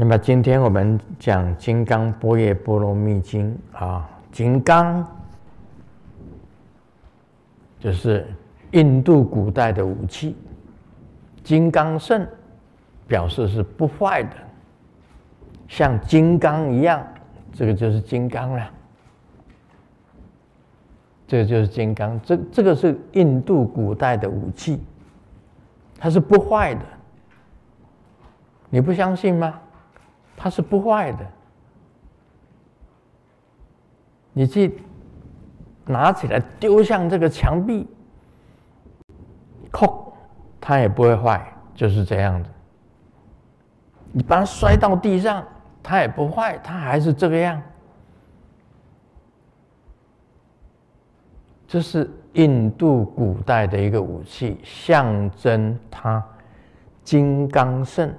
那么今天我们讲《金刚般若波罗蜜经》啊，金刚就是印度古代的武器，金刚胜表示是不坏的，像金刚一样，这个就是金刚了。这个就是金刚，这这个是印度古代的武器，它是不坏的。你不相信吗？它是不坏的，你去拿起来丢向这个墙壁，扣，它也不会坏，就是这样子。你把它摔到地上，它也不坏，它还是这个样。这是印度古代的一个武器，象征它金刚胜。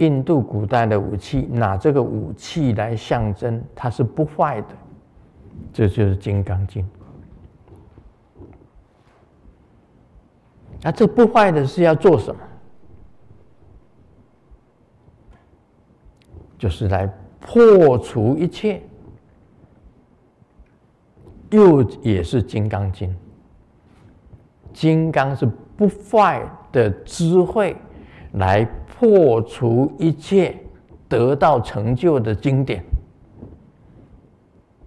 印度古代的武器，拿这个武器来象征它是不坏的，这就是《金刚经》。那这不坏的是要做什么？就是来破除一切，又也是《金刚经》。金刚是不坏的智慧，来。破除一切，得到成就的经典，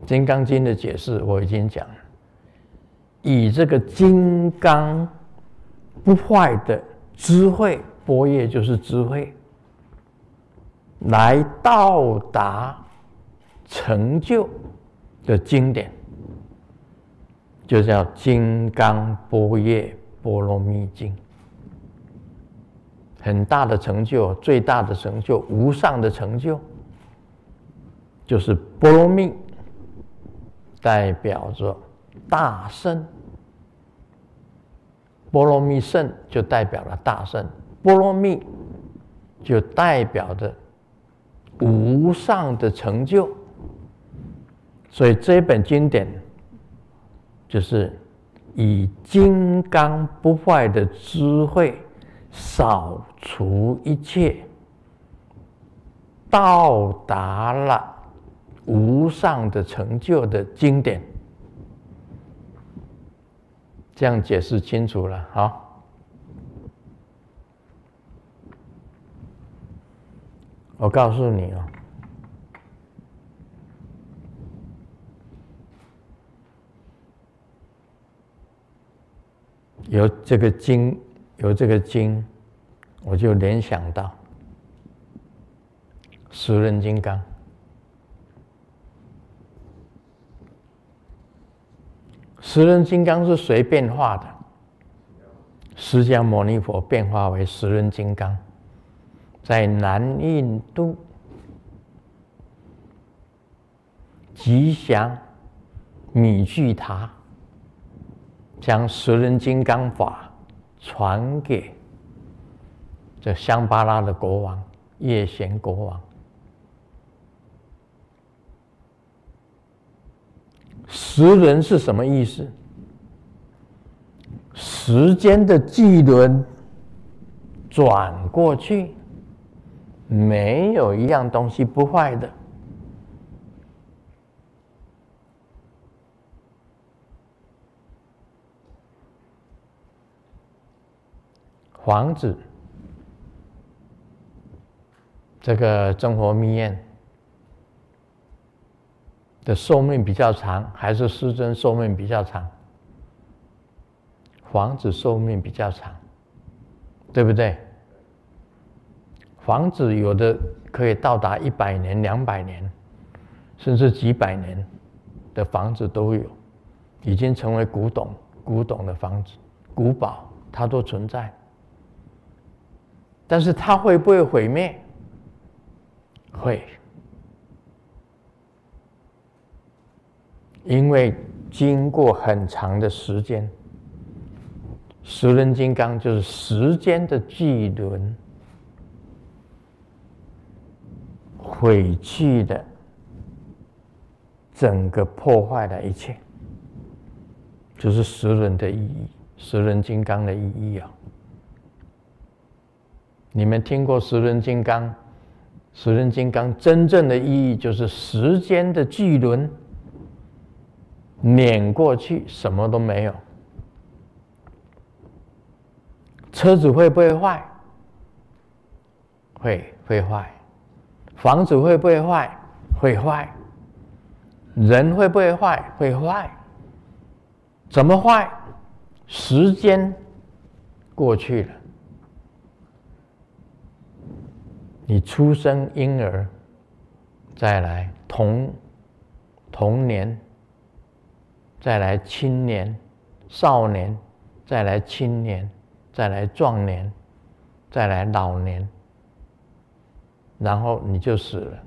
《金刚经》的解释我已经讲了。以这个金刚不坏的智慧，般若就是智慧，来到达成就的经典，就叫《金刚般若波罗蜜经》。很大的成就，最大的成就，无上的成就，就是波罗蜜，代表着大圣。波罗蜜圣就代表了大圣，波罗蜜就代表着无上的成就。所以这本经典就是以金刚不坏的智慧。扫除一切，到达了无上的成就的经典，这样解释清楚了。好，我告诉你哦，有这个经。有这个经，我就联想到十人金刚。十人金刚是谁变化的？释迦牟尼佛变化为十人金刚，在南印度吉祥米具塔，将十人金刚法。传给这香巴拉的国王叶贤国王。时轮是什么意思？时间的巨轮转过去，没有一样东西不坏的。房子，这个真佛密院的寿命比较长，还是师尊寿命比较长？房子寿命比较长，对不对？房子有的可以到达一百年、两百年，甚至几百年的房子都有，已经成为古董、古董的房子、古堡，它都存在。但是它会不会毁灭？会，因为经过很长的时间，十轮金刚就是时间的巨轮，毁去的整个破坏的一切，就是十轮的意义，十轮金刚的意义啊。你们听过十轮金刚十轮金刚真正的意义就是时间的巨轮碾过去，什么都没有。车子会不会坏？会，会坏。房子会不会坏？会坏。人会不会坏？会坏。怎么坏？时间过去了。你出生婴儿，再来童童年，再来青年、少年，再来青年，再来壮年，再来老年，然后你就死了，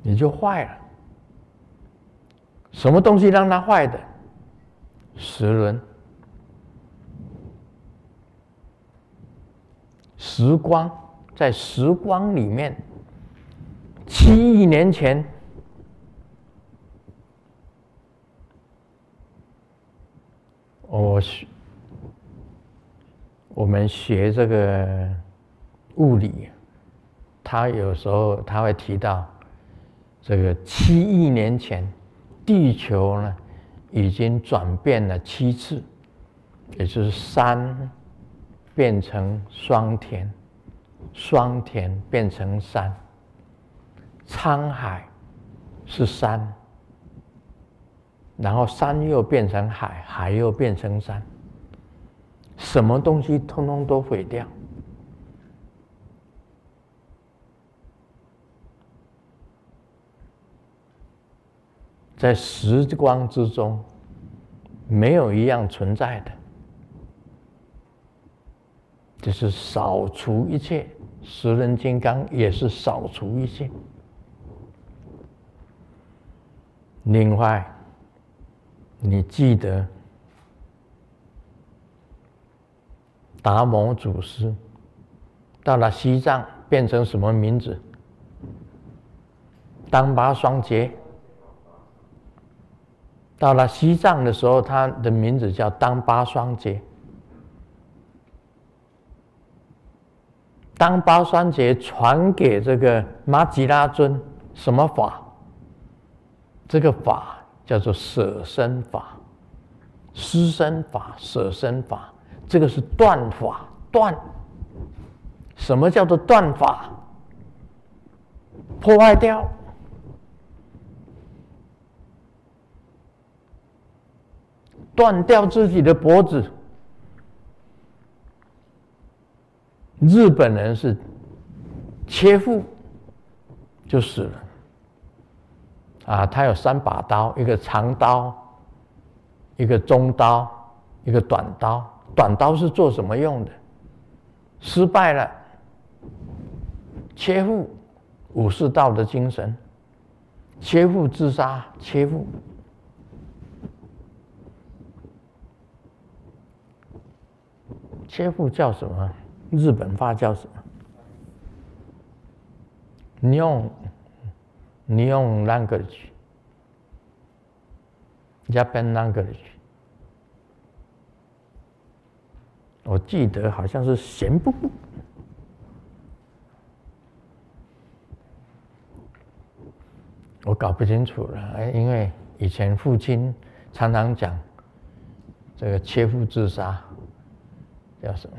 你就坏了。什么东西让它坏的？时轮，时光。在时光里面，七亿年前，我学我们学这个物理，他有时候他会提到，这个七亿年前，地球呢已经转变了七次，也就是山变成双田。霜田变成山，沧海是山，然后山又变成海，海又变成山，什么东西通通都毁掉，在时光之中，没有一样存在的。就是扫除一切，十人金刚也是扫除一切。另外，你记得达摩祖师到了西藏变成什么名字？当巴双杰。到了西藏的时候，他的名字叫当巴双杰。当巴双杰传给这个玛吉拉尊什么法？这个法叫做舍身法、施身法、舍身法。这个是断法，断。什么叫做断法？破坏掉，断掉自己的脖子。日本人是切腹就死了，啊，他有三把刀，一个长刀，一个中刀，一个短刀。短刀是做什么用的？失败了，切腹，武士道的精神，切腹自杀，切腹，切腹叫什么？日本话叫什么？你用你用 language，Japan language，我记得好像是闲不顾，我搞不清楚了。哎，因为以前父亲常常讲这个切腹自杀叫什么？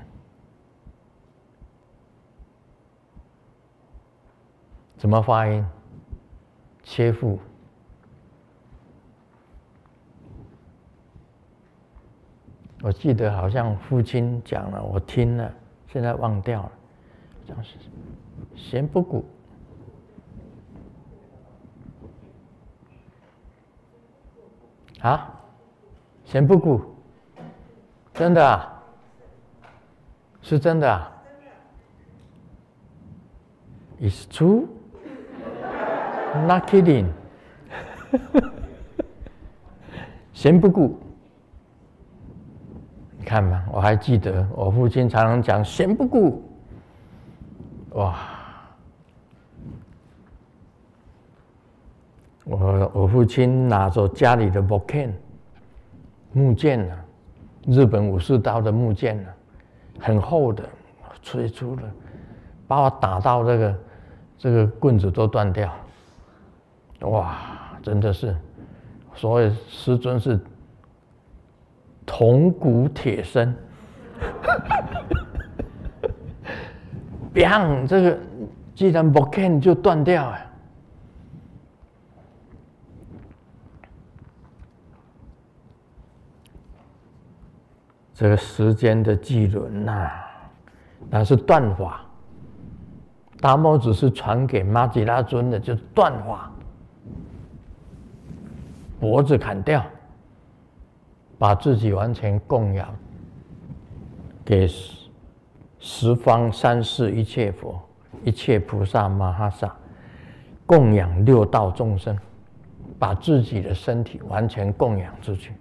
怎么发音？切腹。我记得好像父亲讲了，我听了，现在忘掉了。讲是闲不顾。啊？闲不顾？真的啊？是真的啊？Is true. Not kidding，闲不顾。你看嘛，我还记得我父亲常常讲“闲不顾”。哇！我我父亲拿着家里的木剑，木剑呢，日本武士刀的木剑呢，很厚的，吹出了把我打到这个这个棍子都断掉。哇，真的是，所谓师尊是铜骨铁身。砰！这个既然不看就断掉啊。这个时间的巨轮呐，那是断法。达摩只是传给玛吉拉尊的，就断法，脖子砍掉，把自己完全供养给十方三世一切佛、一切菩萨摩诃萨，供养六道众生，把自己的身体完全供养出去。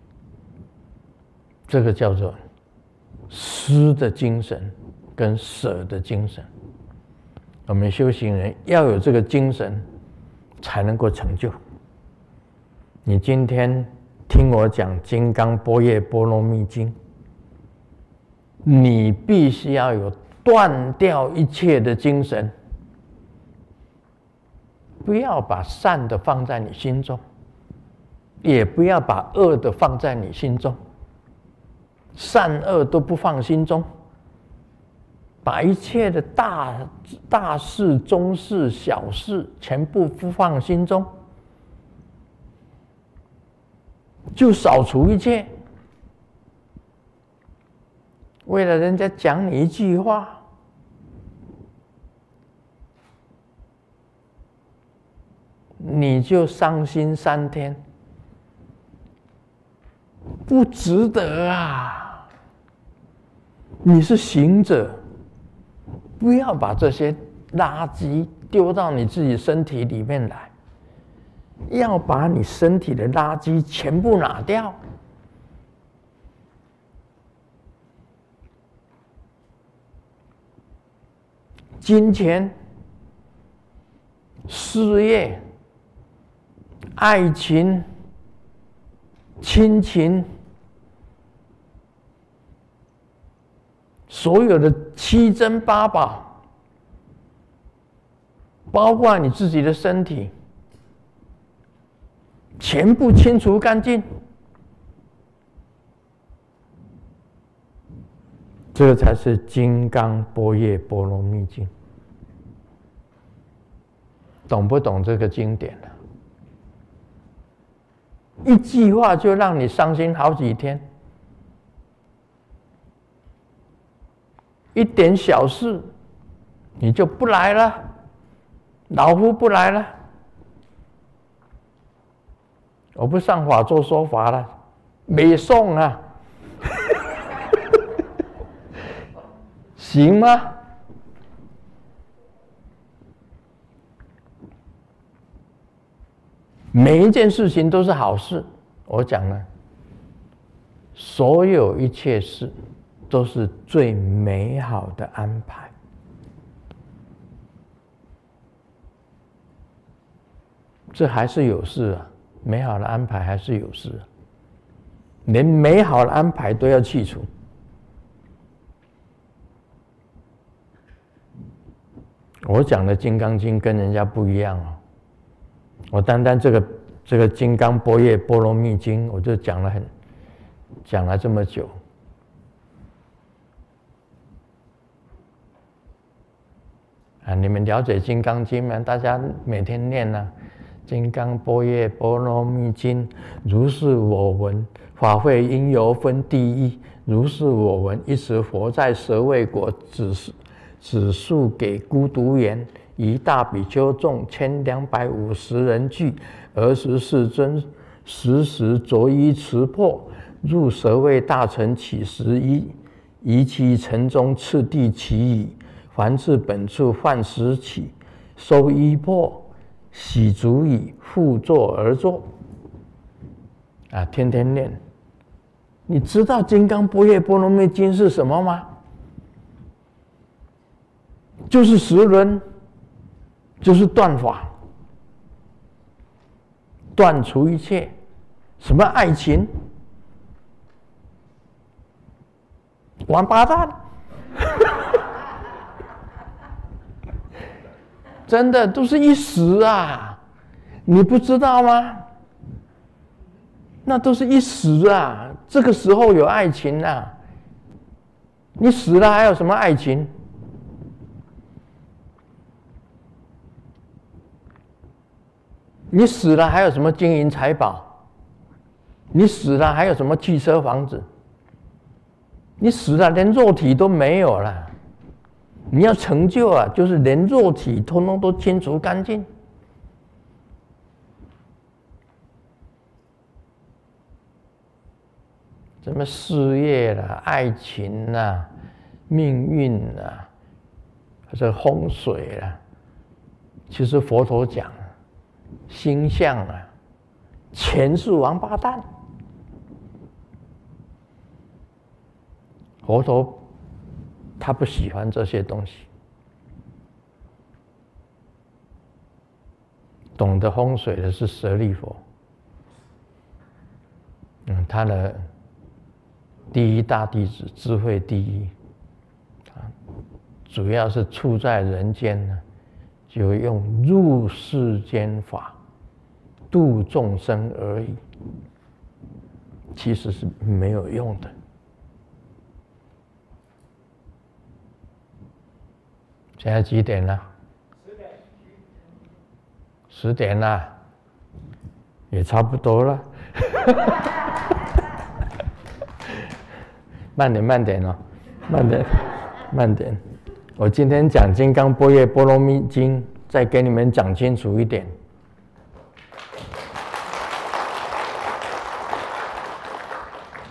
这个叫做施的精神跟舍的精神。我们修行人要有这个精神，才能够成就。你今天听我讲《金刚般若波罗蜜经》，你必须要有断掉一切的精神，不要把善的放在你心中，也不要把恶的放在你心中。善恶都不放心中，把一切的大大事、中事、小事全部不放心中，就扫除一切。为了人家讲你一句话，你就伤心三天，不值得啊！你是行者，不要把这些垃圾丢到你自己身体里面来，要把你身体的垃圾全部拿掉。金钱、事业、爱情、亲情。所有的七珍八宝，包括你自己的身体，全部清除干净。这才是《金刚般若波罗蜜经》，懂不懂这个经典呢？一句话就让你伤心好几天。一点小事，你就不来了，老夫不来了，我不上法座说法了，没送啊，行吗？每一件事情都是好事，我讲了，所有一切事。都是最美好的安排，这还是有事啊！美好的安排还是有事，连美好的安排都要去除。我讲的《金刚经》跟人家不一样哦，我单单这个这个《金刚般若波罗蜜经》，我就讲了很讲了这么久。啊！你们了解《金刚经》吗？大家每天念呢，《金刚般若波罗蜜经》，如是我闻，法会因由分第一。如是我闻，一时佛在舍卫国，只是只述给孤独园，一大比丘众千两百五十人聚。尔时世尊时时着衣持破，入舍卫大城乞食衣，于其城中次第乞已。凡至本处饭食起，收衣破，洗足以，复坐而坐。啊，天天念。你知道《金刚般若波罗蜜经》是什么吗？就是十轮，就是断法，断除一切，什么爱情，王八蛋。真的都是一时啊，你不知道吗？那都是一时啊，这个时候有爱情啊，你死了还有什么爱情？你死了还有什么金银财宝？你死了还有什么汽车房子？你死了连肉体都没有了。你要成就啊，就是连肉体通通都清除干净。什么事业啦、爱情啦、命运啦，还是风水啦？其实佛陀讲，星象啊，全是王八蛋。佛陀他不喜欢这些东西，懂得风水的是舍利佛。嗯，他的第一大弟子，智慧第一，啊，主要是处在人间呢，就用入世间法度众生而已，其实是没有用的。现在几点了？十点。十点了，也差不多了。慢点，慢点哦，慢点，慢点。我今天讲《金刚般若波罗蜜经》，再给你们讲清楚一点。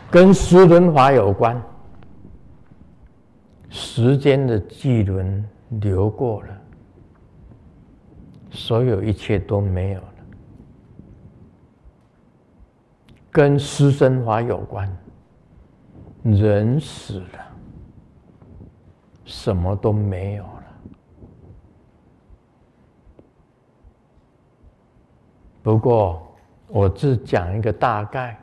跟时轮法有关，时间的巨轮。流过了，所有一切都没有了，跟施生法有关。人死了，什么都没有了。不过，我只讲一个大概，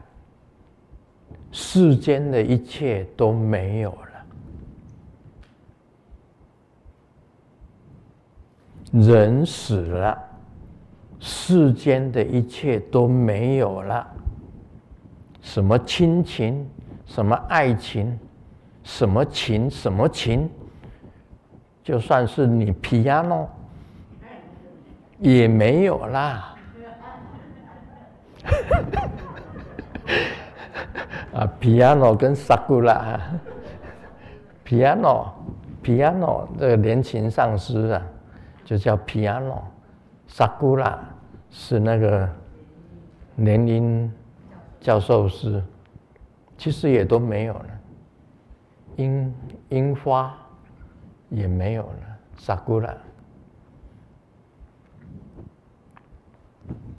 世间的一切都没有了。人死了，世间的一切都没有了。什么亲情，什么爱情，什么情，什么情，就算是你 piano 也没有啦。啊，piano 跟 sakura，piano，piano 这个连琴上师啊。就叫 piano，sakura 是那个年龄教授是，其实也都没有了，樱樱花也没有了，sakura。